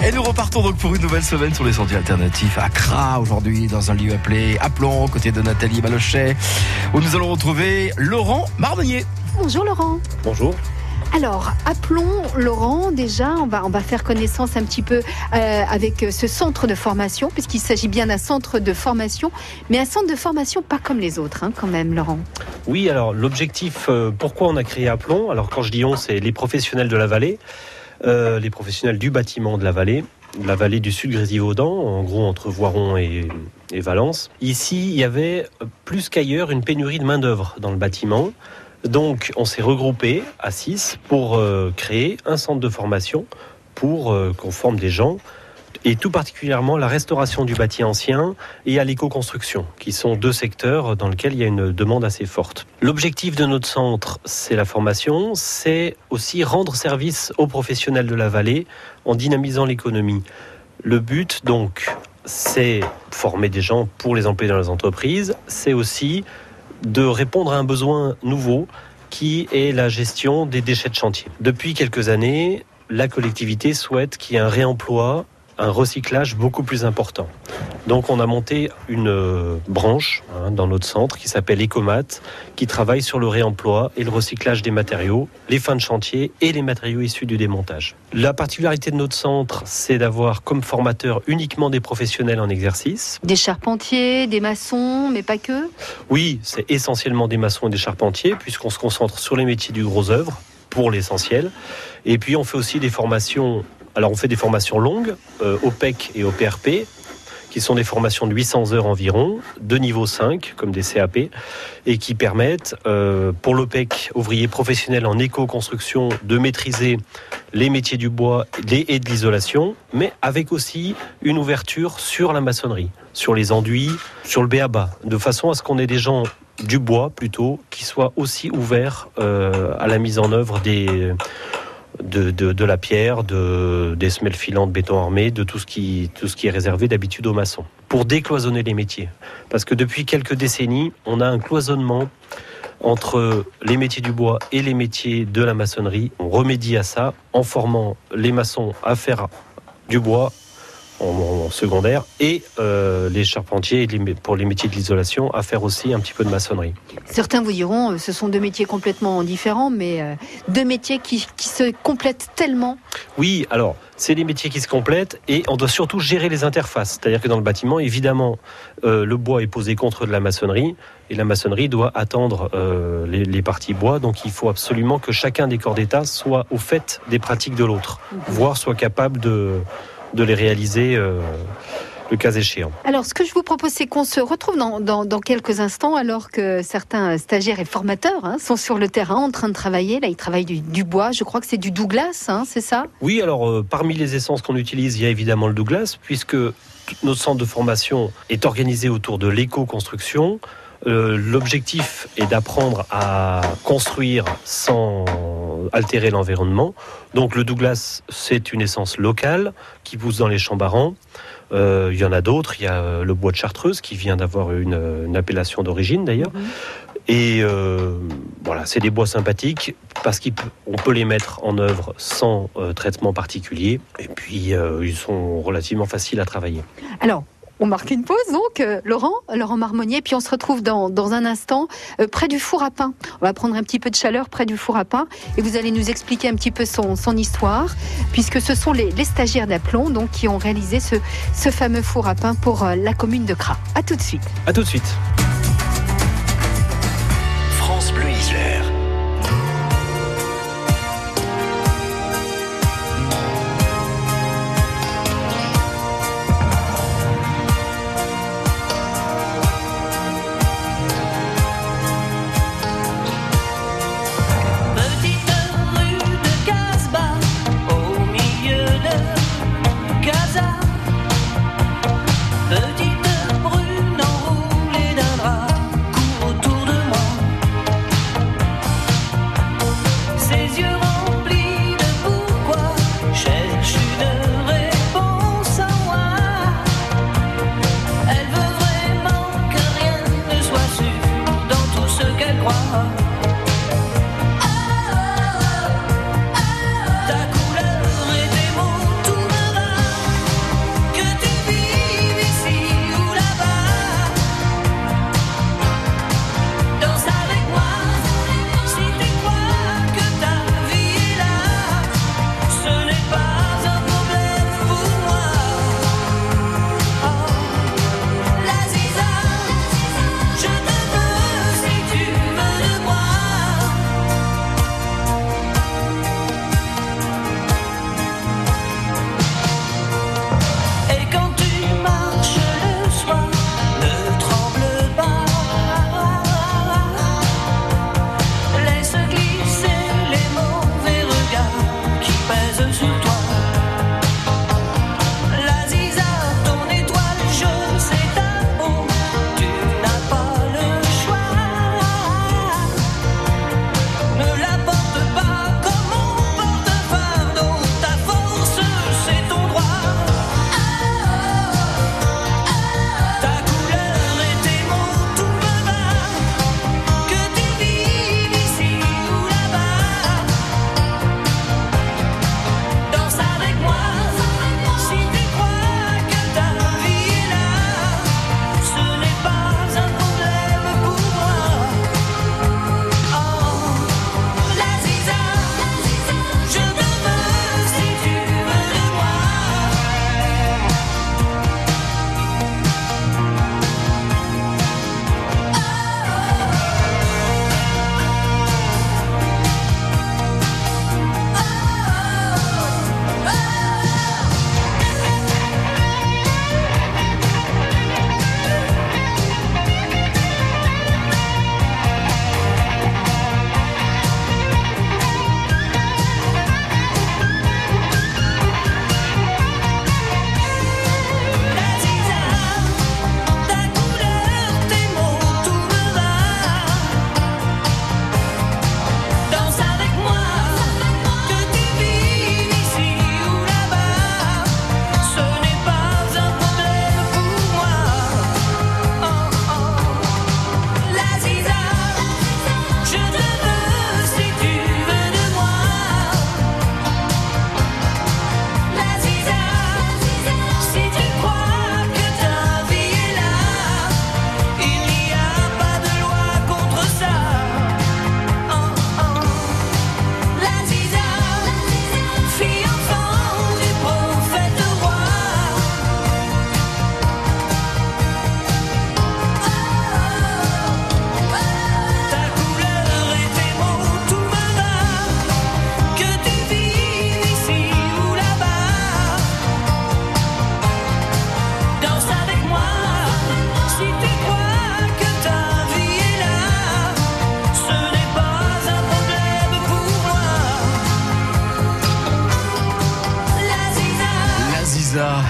Et nous repartons donc pour une nouvelle semaine sur les sentiers alternatifs à Cra aujourd'hui dans un lieu appelé Aplon, aux côtés de Nathalie Malochet, où nous allons retrouver Laurent Marmonnier. Bonjour Laurent. Bonjour. Alors, appelons Laurent déjà, on va, on va faire connaissance un petit peu euh, avec ce centre de formation, puisqu'il s'agit bien d'un centre de formation, mais un centre de formation pas comme les autres hein, quand même, Laurent. Oui, alors l'objectif, euh, pourquoi on a créé Aplon? Alors quand je dis on, c'est les professionnels de la vallée, euh, les professionnels du bâtiment de la vallée, la vallée du sud Grésivaudan, en gros entre Voiron et, Valence. Ici, il y avait plus qu'ailleurs une pénurie de main-d'œuvre dans le bâtiment. Donc, on s'est regroupé à 6 pour euh, créer un centre de formation pour euh, qu'on forme des gens et tout particulièrement la restauration du bâti ancien et à l'éco-construction, qui sont deux secteurs dans lesquels il y a une demande assez forte. L'objectif de notre centre, c'est la formation, c'est aussi rendre service aux professionnels de la vallée en dynamisant l'économie. Le but, donc, c'est former des gens pour les employer dans les entreprises, c'est aussi de répondre à un besoin nouveau qui est la gestion des déchets de chantier. Depuis quelques années, la collectivité souhaite qu'il y ait un réemploi un recyclage beaucoup plus important. Donc on a monté une euh, branche hein, dans notre centre qui s'appelle Ecomat, qui travaille sur le réemploi et le recyclage des matériaux, les fins de chantier et les matériaux issus du démontage. La particularité de notre centre, c'est d'avoir comme formateur uniquement des professionnels en exercice. Des charpentiers, des maçons, mais pas que Oui, c'est essentiellement des maçons et des charpentiers, puisqu'on se concentre sur les métiers du gros œuvre pour l'essentiel. Et puis on fait aussi des formations alors on fait des formations longues, euh, au PEC et au PRP, qui sont des formations de 800 heures environ, de niveau 5, comme des CAP, et qui permettent, euh, pour l'OPEC, ouvrier professionnel en éco-construction, de maîtriser les métiers du bois et de l'isolation, mais avec aussi une ouverture sur la maçonnerie, sur les enduits, sur le BABA, de façon à ce qu'on ait des gens du bois plutôt qui soient aussi ouverts euh, à la mise en œuvre des de, de, la pierre, de, des semelles filantes béton armé, de tout ce qui, tout ce qui est réservé d'habitude aux maçons, pour décloisonner les métiers. Parce que depuis quelques décennies, on a un cloisonnement entre les métiers du bois et les métiers de la maçonnerie. On remédie à ça en formant les maçons à faire du bois en, secondaire et euh, les charpentiers pour les métiers de l'isolation à faire aussi un petit peu de maçonnerie. Certains vous diront euh, ce sont deux métiers complètement différents, mais euh, deux métiers qui, qui, se complètent tellement. Oui, alors c'est des métiers qui se complètent et on doit surtout gérer les interfaces. C'est-à-dire que dans le bâtiment, évidemment, le bois est posé contre de la maçonnerie et la maçonnerie doit attendre les, les, parties bois. Donc il faut absolument que chacun des corps d'État soit au fait des pratiques de l'autre, mhm. voire soit capable de de les réaliser euh, le cas échéant. Alors, ce que je vous propose, c'est qu'on se retrouve dans, quelques instants, alors que certains stagiaires et formateurs hein, sont sur le terrain en train de travailler. Là, ils travaillent du, bois. Je crois que c'est du Douglas, hein, c'est ça? Oui, alors, euh, parmi les essences qu'on utilise, il y a évidemment le Douglas, puisque notre centre de formation est organisé autour de l'éco-construction. Euh, l'objectif est d'apprendre à construire sans altérer l'environnement. Donc le Douglas, c'est une essence locale qui pousse dans les champs barrants. Euh, il y en a d'autres. Il y a euh, le bois de Chartreuse qui vient d'avoir une, appellation d'origine d'ailleurs. Mhm. Et voilà, c'est des bois sympathiques parce qu'on peut les mettre en œuvre sans traitement particulier. Et puis ils sont relativement faciles à travailler. Alors, on marque une pause donc, euh, Laurent, Laurent Marmonnier, puis on se retrouve dans, un instant euh, près du four à pain. On va prendre un petit peu de chaleur près du four à pain et vous allez nous expliquer un petit peu son, histoire, puisque ce sont les, stagiaires d'Aplomb donc, qui ont réalisé ce, ce fameux four à pain pour euh, la commune de Cras. A tout de suite. À tout de suite.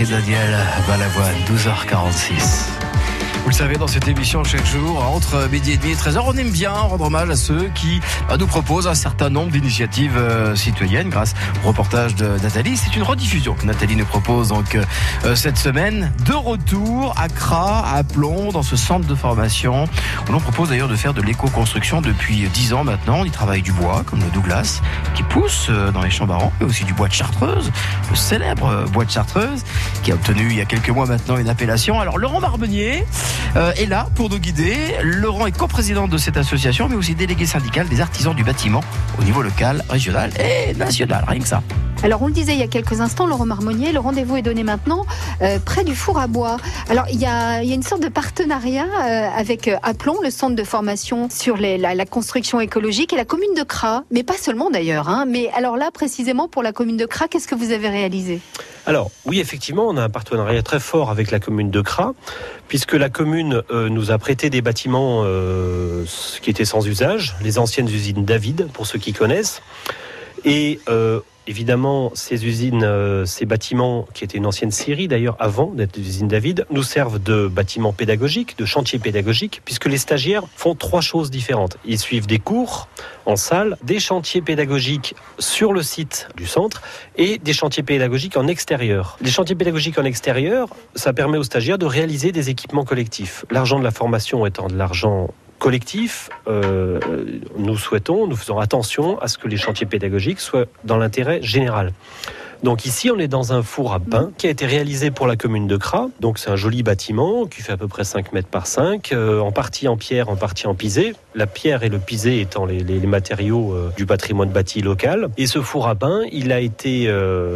Et Daniel Balavoine, 12h46. Vous le savez, dans cette émission, chaque jour, entre midi et demi et 13h, on aime bien rendre hommage à ceux qui euh, nous proposent un certain nombre d'initiatives euh, citoyennes grâce au reportage de Nathalie. C'est une rediffusion que Nathalie nous propose donc euh, cette semaine. De retour à Cra, à Plomb, dans ce centre de formation. On nous propose d'ailleurs de faire de l'éco-construction depuis 10 ans maintenant. On y travaille du bois, comme le Douglas, qui pousse dans les champs barons, mais aussi du bois de Chartreuse, le célèbre bois de Chartreuse, qui a obtenu il y a quelques mois maintenant une appellation. Alors Laurent Barbenier, euh, est là pour nous guider. Laurent est coprésident de cette association, mais aussi délégué syndical des artisans du bâtiment au niveau local, régional et national. Rien que ça. Alors, on le disait il y a quelques instants, Laurent Marmonnier, le rendez-vous est donné maintenant euh, près du four à bois. Alors, il y a, une sorte de partenariat euh, avec Aplomb, le centre de formation sur la, construction écologique, et la commune de Cra, mais pas seulement d'ailleurs. Hein. mais alors là, précisément pour la commune de Cra, qu'est-ce que vous avez réalisé? Alors oui, effectivement, on a un partenariat très fort avec la commune de Cra, puisque la commune euh, nous a prêté des bâtiments euh, qui étaient sans usage, les anciennes usines David, pour ceux qui connaissent. Et euh, Évidemment, ces usines, euh, ces bâtiments, qui étaient une ancienne série d'ailleurs avant d'être l'usine David, nous servent de bâtiments pédagogiques, de chantiers pédagogiques, puisque les stagiaires font trois choses différentes. Ils suivent des cours en salle, des chantiers pédagogiques sur le site du centre et des chantiers pédagogiques en extérieur. Les chantiers pédagogiques en extérieur, ça permet aux stagiaires de réaliser des équipements collectifs. L'argent de la formation étant de l'argent collectif, euh, nous souhaitons, nous faisons attention à ce que les chantiers pédagogiques soient dans l'intérêt général. Donc ici, on est dans un four à pain qui a été réalisé pour la commune de Cras. Donc c'est un joli bâtiment qui fait à peu près 5 mètres par 5, euh, en partie en pierre, en partie en pisé. La pierre et le pisé étant les, matériaux euh, du patrimoine bâti local. Et ce four à pain, il a été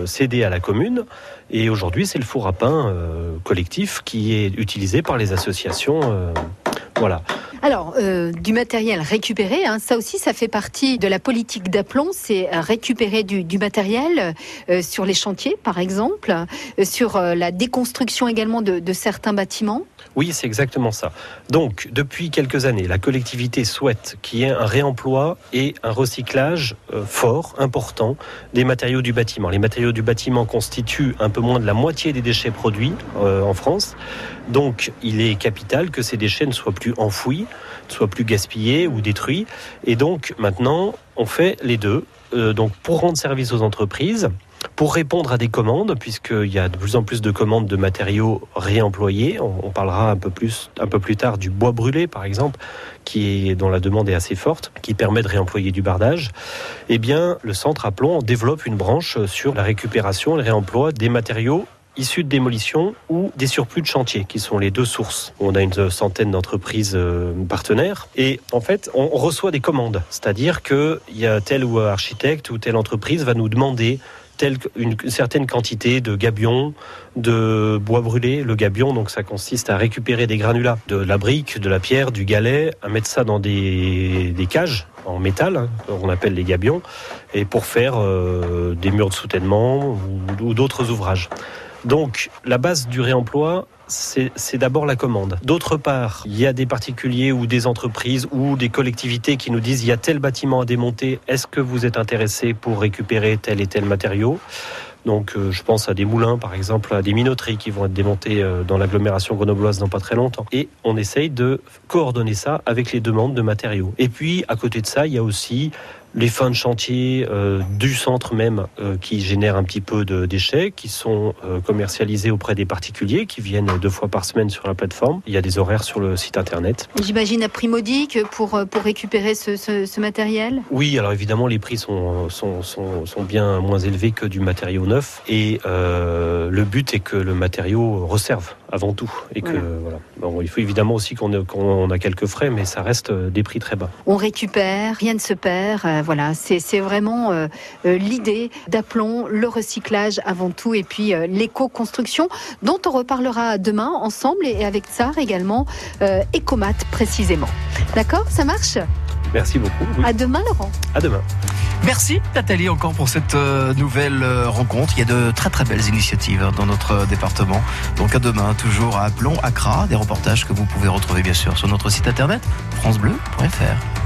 cédé à la commune. Et aujourd'hui, c'est le four à pain collectif qui est utilisé par les associations. voilà. Alors, euh, du matériel récupéré, hein, ça aussi, ça fait partie de la politique d'aplomb, c'est récupérer du, matériel euh, sur les chantiers, par exemple, euh, sur la déconstruction également de, certains bâtiments. Oui, c'est exactement ça. Donc, depuis quelques années, la collectivité souhaite qu'il y ait un réemploi et un recyclage fort, important, des matériaux du bâtiment. Les matériaux du bâtiment constituent un peu moins de la moitié des déchets produits en France. Donc, il est capital que ces déchets ne soient plus enfouis, ne soient plus gaspillés ou détruits. Et donc, maintenant, on fait les deux. Euh, donc, pour rendre service aux entreprises, pour répondre à des commandes, puisqu'il y a de plus en plus de commandes de matériaux réemployés. On, parlera un peu plus, tard du bois brûlé, par exemple, qui est, dont la demande est assez forte, qui permet de réemployer du bardage. Eh bien, le centre à plomb développe une branche sur la récupération et le réemploi des matériaux issus de démolition ou des surplus de chantier, qui sont les deux sources. On a une centaine d'entreprises euh, partenaires et en fait, on reçoit des commandes. C'est-à-dire qu'il y a tel ou architecte ou telle entreprise va nous demander telle une certaine quantité de gabion, de bois brûlé. Le gabion, donc ça consiste à récupérer des granulats, de la brique, de la pierre, du galet, à mettre ça dans des, cages en métal, hein, on appelle les gabions, et pour faire euh, des murs de soutènement ou d'autres ouvrages. Donc la base du réemploi, c'est d'abord la commande. D'autre part, il y a des particuliers ou des entreprises ou des collectivités qui nous disent il y a tel bâtiment à démonter, est-ce que vous êtes intéressé pour récupérer tel et tel matériau? Donc euh, je pense à des moulins, par exemple, à des minoteries qui vont être démontés euh, dans l'agglomération grenobloise dans pas très longtemps. Et on essaye de coordonner ça avec les demandes de matériaux. Et puis, à côté de ça, il y a aussi les fins de chantier euh, du centre même euh, qui génèrent un petit peu de déchets, qui sont euh, commercialisés auprès des particuliers qui viennent deux fois par semaine sur la plateforme. Il y a des horaires sur le site internet. J'imagine à prix modique pour, pour récupérer ce, ce, matériel? Oui, alors évidemment les prix sont, sont, sont, sont, bien moins élevés que du matériau neuf et le but est que le matériau reserve avant tout. Et que voilà. Bon, il faut évidemment aussi qu'on a quelques frais, mais ça reste des prix très bas. On récupère, rien ne se perd voilà, c'est vraiment euh, euh, l'idée d'aplomb, le recyclage avant tout, et puis euh, l'éco-construction, dont on reparlera demain ensemble, et avec Tsar également, Ecomat précisément. D'accord? Ça marche? Merci beaucoup. À demain, Laurent. À demain. Merci Nathalie encore pour cette nouvelle rencontre. Il y a de très très belles initiatives hein, dans notre département. Donc à demain, toujours à Aplomb, Accra, des reportages que vous pouvez retrouver bien sûr sur notre site internet francebleu.fr.